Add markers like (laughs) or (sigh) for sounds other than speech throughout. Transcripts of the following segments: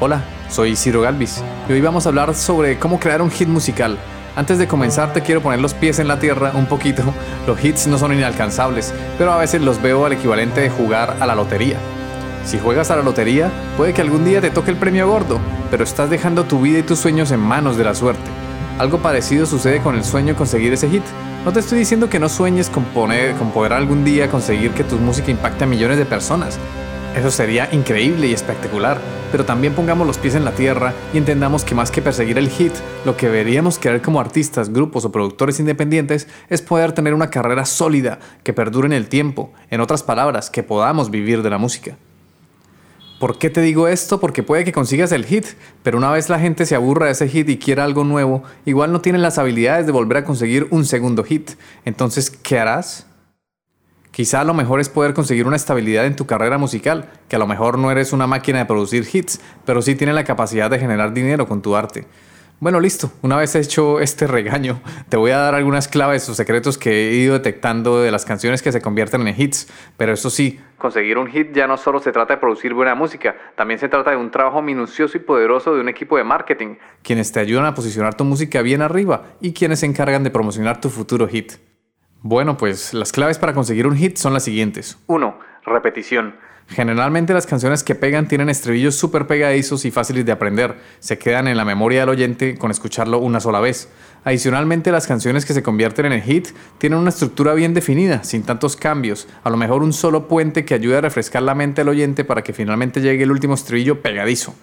Hola, soy Ciro Galvis y hoy vamos a hablar sobre cómo crear un hit musical. Antes de comenzar te quiero poner los pies en la tierra un poquito. (laughs) Los hits no son inalcanzables, pero a veces los veo al equivalente de jugar a la lotería. Si juegas a la lotería, puede que algún día te toque el premio gordo, pero estás dejando tu vida y tus sueños en manos de la suerte. Algo parecido sucede con el sueño de conseguir ese hit. No te estoy diciendo que no sueñes con, con poder algún día conseguir que tu música impacte a millones de personas. Eso sería increíble y espectacular, pero también pongamos los pies en la tierra y entendamos que más que perseguir el hit, lo que deberíamos querer como artistas, grupos o productores independientes es poder tener una carrera sólida que perdure en el tiempo, en otras palabras, que podamos vivir de la música. ¿Por qué te digo esto? Porque puede que consigas el hit, pero una vez la gente se aburra de ese hit y quiera algo nuevo, igual no tienen las habilidades de volver a conseguir un segundo hit. Entonces, ¿qué harás? Quizá lo mejor es poder conseguir una estabilidad en tu carrera musical, que a lo mejor no eres una máquina de producir hits, pero sí tienes la capacidad de generar dinero con tu arte. Bueno, listo. Una vez hecho este regaño, te voy a dar algunas claves o secretos que he ido detectando de las canciones que se convierten en hits. Pero eso sí, conseguir un hit ya no solo se trata de producir buena música, también se trata de un trabajo minucioso y poderoso de un equipo de marketing, quienes te ayudan a posicionar tu música bien arriba y quienes se encargan de promocionar tu futuro hit. Bueno, pues las claves para conseguir un hit son las siguientes. 1. Repetición. Generalmente las canciones que pegan tienen estribillos súper pegadizos y fáciles de aprender. Se quedan en la memoria del oyente con escucharlo una sola vez. Adicionalmente, las canciones que se convierten en hit tienen una estructura bien definida, sin tantos cambios. A lo mejor un solo puente que ayude a refrescar la mente del oyente para que finalmente llegue el último estribillo pegadizo.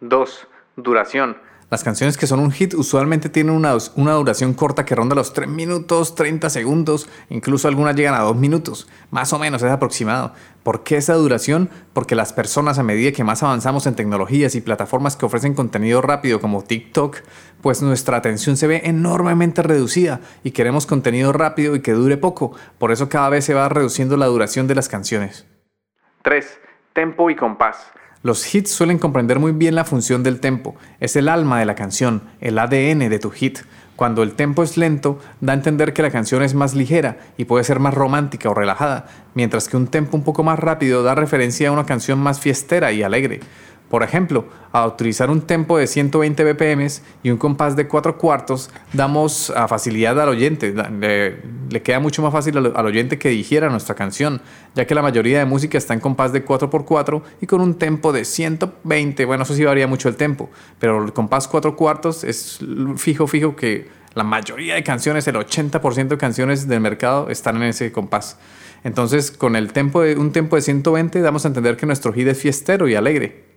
2. Duración. Las canciones que son un hit usualmente tienen una, duración corta que ronda los 3 minutos, 30 segundos, incluso algunas llegan a 2 minutos, más o menos es aproximado. ¿Por qué esa duración? Porque las personas a medida que más avanzamos en tecnologías y plataformas que ofrecen contenido rápido como TikTok, pues nuestra atención se ve enormemente reducida y queremos contenido rápido y que dure poco, por eso cada vez se va reduciendo la duración de las canciones. 3. Tempo y compás. Los hits suelen comprender muy bien la función del tempo, es el alma de la canción, el ADN de tu hit. Cuando el tempo es lento, da a entender que la canción es más ligera y puede ser más romántica o relajada, mientras que un tempo un poco más rápido da referencia a una canción más fiestera y alegre. Por ejemplo, a utilizar un tempo de 120 BPM y un compás de 4 cuartos, damos a facilidad al oyente. Le, queda mucho más fácil al, oyente que dijera nuestra canción, ya que la mayoría de música está en compás de 4x4 y con un tempo de 120. Bueno, eso sí varía mucho el tempo, pero el compás 4 cuartos es fijo, fijo que la mayoría de canciones, el 80% de canciones del mercado están en ese compás. Entonces, con el tempo de, un tempo de 120 damos a entender que nuestro hit es fiestero y alegre.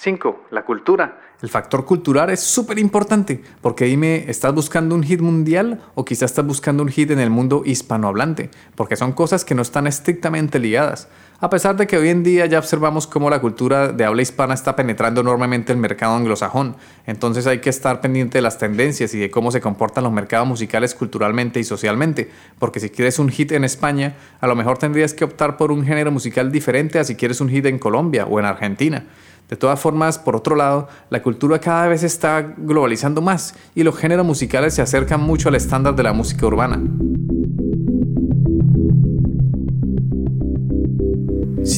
5. La cultura. El factor cultural es súper importante porque dime, ¿estás buscando un hit mundial o quizás estás buscando un hit en el mundo hispanohablante? Porque son cosas que no están estrictamente ligadas. A pesar de que hoy en día ya observamos cómo la cultura de habla hispana está penetrando enormemente el mercado anglosajón, entonces hay que estar pendiente de las tendencias y de cómo se comportan los mercados musicales culturalmente y socialmente, porque si quieres un hit en España, a lo mejor tendrías que optar por un género musical diferente a si quieres un hit en Colombia o en Argentina. De todas formas, por otro lado, la cultura cada vez está globalizando más y los géneros musicales se acercan mucho al estándar de la música urbana.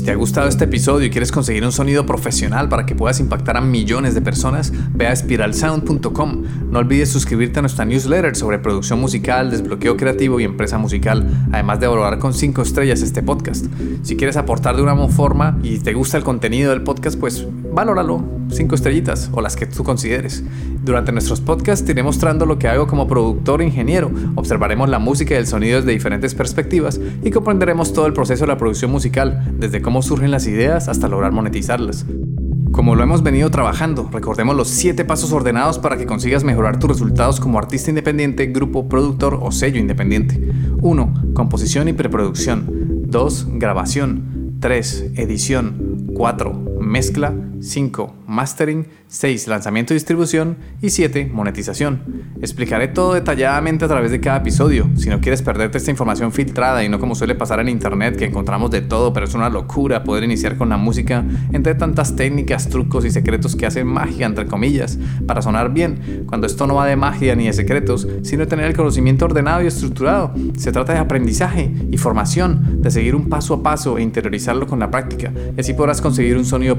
Si te ha gustado este episodio y quieres conseguir un sonido profesional para que puedas impactar a millones de personas, ve a spiralsound.com. No olvides suscribirte a nuestra newsletter sobre producción musical, desbloqueo creativo y empresa musical, además de valorar con 5 estrellas este podcast. Si quieres aportar de una forma y te gusta el contenido del podcast, pues valóralo, 5 estrellitas o las que tú consideres. Durante nuestros podcasts te iré mostrando lo que hago como productor e ingeniero, observaremos la música y el sonido desde diferentes perspectivas y comprenderemos todo el proceso de la producción musical, desde cómo surgen las ideas hasta lograr monetizarlas. Como lo hemos venido trabajando, recordemos los 7 pasos ordenados para que consigas mejorar tus resultados como artista independiente, grupo, productor o sello independiente. 1. Composición y preproducción. 2. Grabación. 3. Edición. 4 mezcla, 5 mastering, 6 lanzamiento y distribución y 7 monetización. Explicaré todo detalladamente a través de cada episodio. Si no quieres perderte esta información filtrada y no como suele pasar en internet que encontramos de todo, pero es una locura poder iniciar con la música entre tantas técnicas, trucos y secretos que hacen magia entre comillas para sonar bien, cuando esto no va de magia ni de secretos, sino de tener el conocimiento ordenado y estructurado. Se trata de aprendizaje y formación, de seguir un paso a paso e interiorizarlo con la práctica, así podrás conseguir un sonido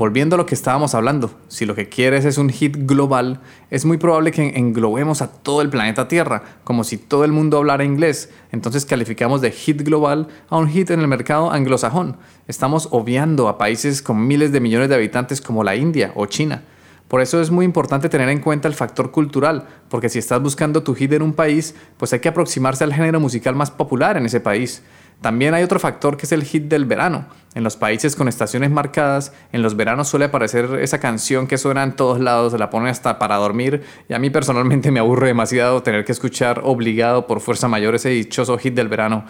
Volviendo a lo que estábamos hablando, si lo que quieres es un hit global, es muy probable que englobemos a todo el planeta Tierra, como si todo el mundo hablara inglés. Entonces calificamos de hit global a un hit en el mercado anglosajón. Estamos obviando a países con miles de millones de habitantes como la India o China. Por eso es muy importante tener en cuenta el factor cultural, porque si estás buscando tu hit en un país, pues hay que aproximarse al género musical más popular en ese país. También hay otro factor que es el hit del verano. En los países con estaciones marcadas, en los veranos suele aparecer esa canción que suena en todos lados, se la ponen hasta para dormir y a mí personalmente me aburre demasiado tener que escuchar obligado por fuerza mayor ese dichoso hit del verano.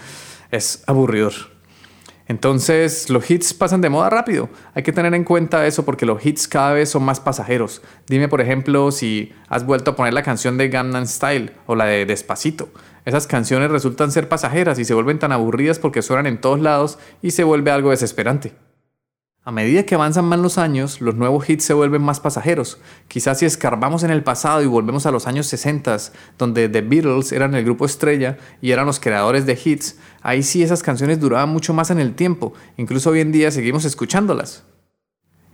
Es aburridor. Entonces los hits pasan de moda rápido. Hay que tener en cuenta eso porque los hits cada vez son más pasajeros. Dime por ejemplo si has vuelto a poner la canción de Gangnam Style o la de Despacito. Esas canciones resultan ser pasajeras y se vuelven tan aburridas porque suenan en todos lados y se vuelve algo desesperante. A medida que avanzan más los años, los nuevos hits se vuelven más pasajeros. Quizás si escarbamos en el pasado y volvemos a los años 60, donde The Beatles eran el grupo estrella y eran los creadores de hits, ahí sí esas canciones duraban mucho más en el tiempo, incluso hoy en día seguimos escuchándolas.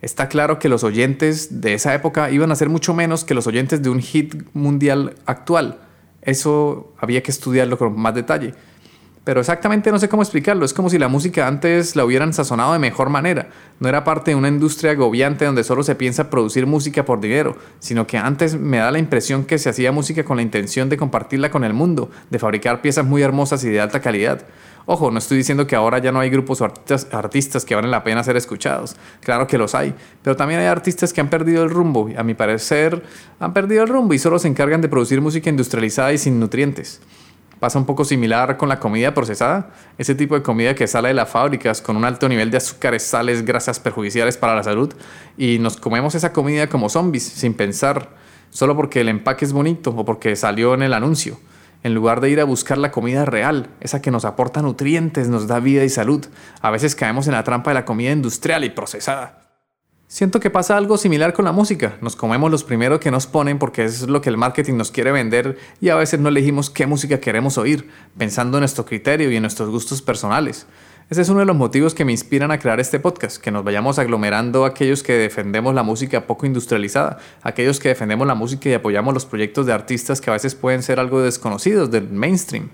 Está claro que los oyentes de esa época iban a ser mucho menos que los oyentes de un hit mundial actual, eso había que estudiarlo con más detalle. Pero exactamente no sé cómo explicarlo. Es como si la música antes la hubieran sazonado de mejor manera. No era parte de una industria agobiante donde solo se piensa producir música por dinero, sino que antes me da la impresión que se hacía música con la intención de compartirla con el mundo, de fabricar piezas muy hermosas y de alta calidad. Ojo, no estoy diciendo que ahora ya no hay grupos o artistas, que valen la pena ser escuchados. Claro que los hay. Pero también hay artistas que han perdido el rumbo. A mi parecer, han perdido el rumbo y solo se encargan de producir música industrializada y sin nutrientes. Pasa un poco similar con la comida procesada, ese tipo de comida que sale de las fábricas con un alto nivel de azúcares, sales, grasas perjudiciales para la salud y nos comemos esa comida como zombies sin pensar, solo porque el empaque es bonito o porque salió en el anuncio en lugar de ir a buscar la comida real, esa que nos aporta nutrientes, nos da vida y salud. A veces caemos en la trampa de la comida industrial y procesada. Siento que pasa algo similar con la música. Nos comemos los primeros que nos ponen porque es lo que el marketing nos quiere vender y a veces no elegimos qué música queremos oír, pensando en nuestro criterio y en nuestros gustos personales. Ese es uno de los motivos que me inspiran a crear este podcast, que nos vayamos aglomerando aquellos que defendemos la música poco industrializada, aquellos que defendemos la música y apoyamos los proyectos de artistas que a veces pueden ser algo desconocidos del mainstream.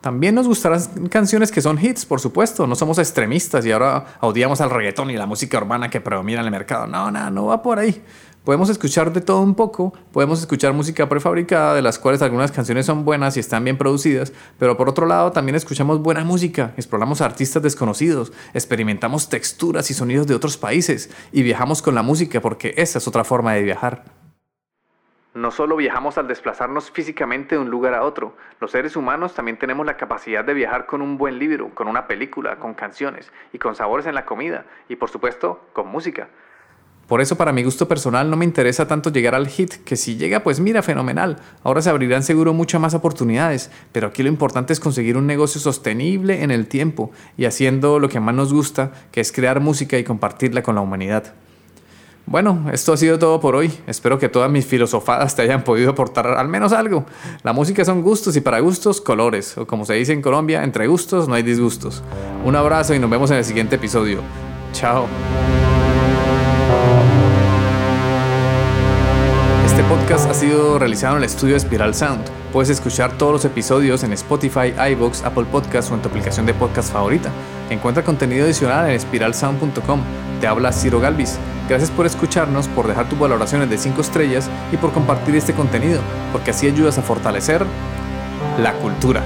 También nos gustarán canciones que son hits, por supuesto, no somos extremistas y ahora odiamos al reggaetón y la música urbana que predomina en el mercado. No, no, no va por ahí. Podemos escuchar de todo un poco, podemos escuchar música prefabricada, de las cuales algunas canciones son buenas y están bien producidas, pero por otro lado también escuchamos buena música, exploramos artistas desconocidos, experimentamos texturas y sonidos de otros países y viajamos con la música porque esa es otra forma de viajar. No solo viajamos al desplazarnos físicamente de un lugar a otro, los seres humanos también tenemos la capacidad de viajar con un buen libro, con una película, con canciones y con sabores en la comida y por supuesto con música. Por eso para mi gusto personal no me interesa tanto llegar al hit, que si llega pues mira, fenomenal. Ahora se abrirán seguro muchas más oportunidades, pero aquí lo importante es conseguir un negocio sostenible en el tiempo y haciendo lo que más nos gusta, que es crear música y compartirla con la humanidad. Bueno, esto ha sido todo por hoy. Espero que todas mis filosofadas te hayan podido aportar al menos algo. La música son gustos y para gustos colores, o como se dice en Colombia, entre gustos no hay disgustos. Un abrazo y nos vemos en el siguiente episodio. Chao. Podcast ha sido realizado en el estudio Spiral Sound. Puedes escuchar todos los episodios en Spotify, iBox, Apple Podcasts o en tu aplicación de podcast favorita. Encuentra contenido adicional en spiralsound.com. Te habla Ciro Galvis. Gracias por escucharnos, por dejar tus valoraciones de 5 estrellas y por compartir este contenido, porque así ayudas a fortalecer la cultura.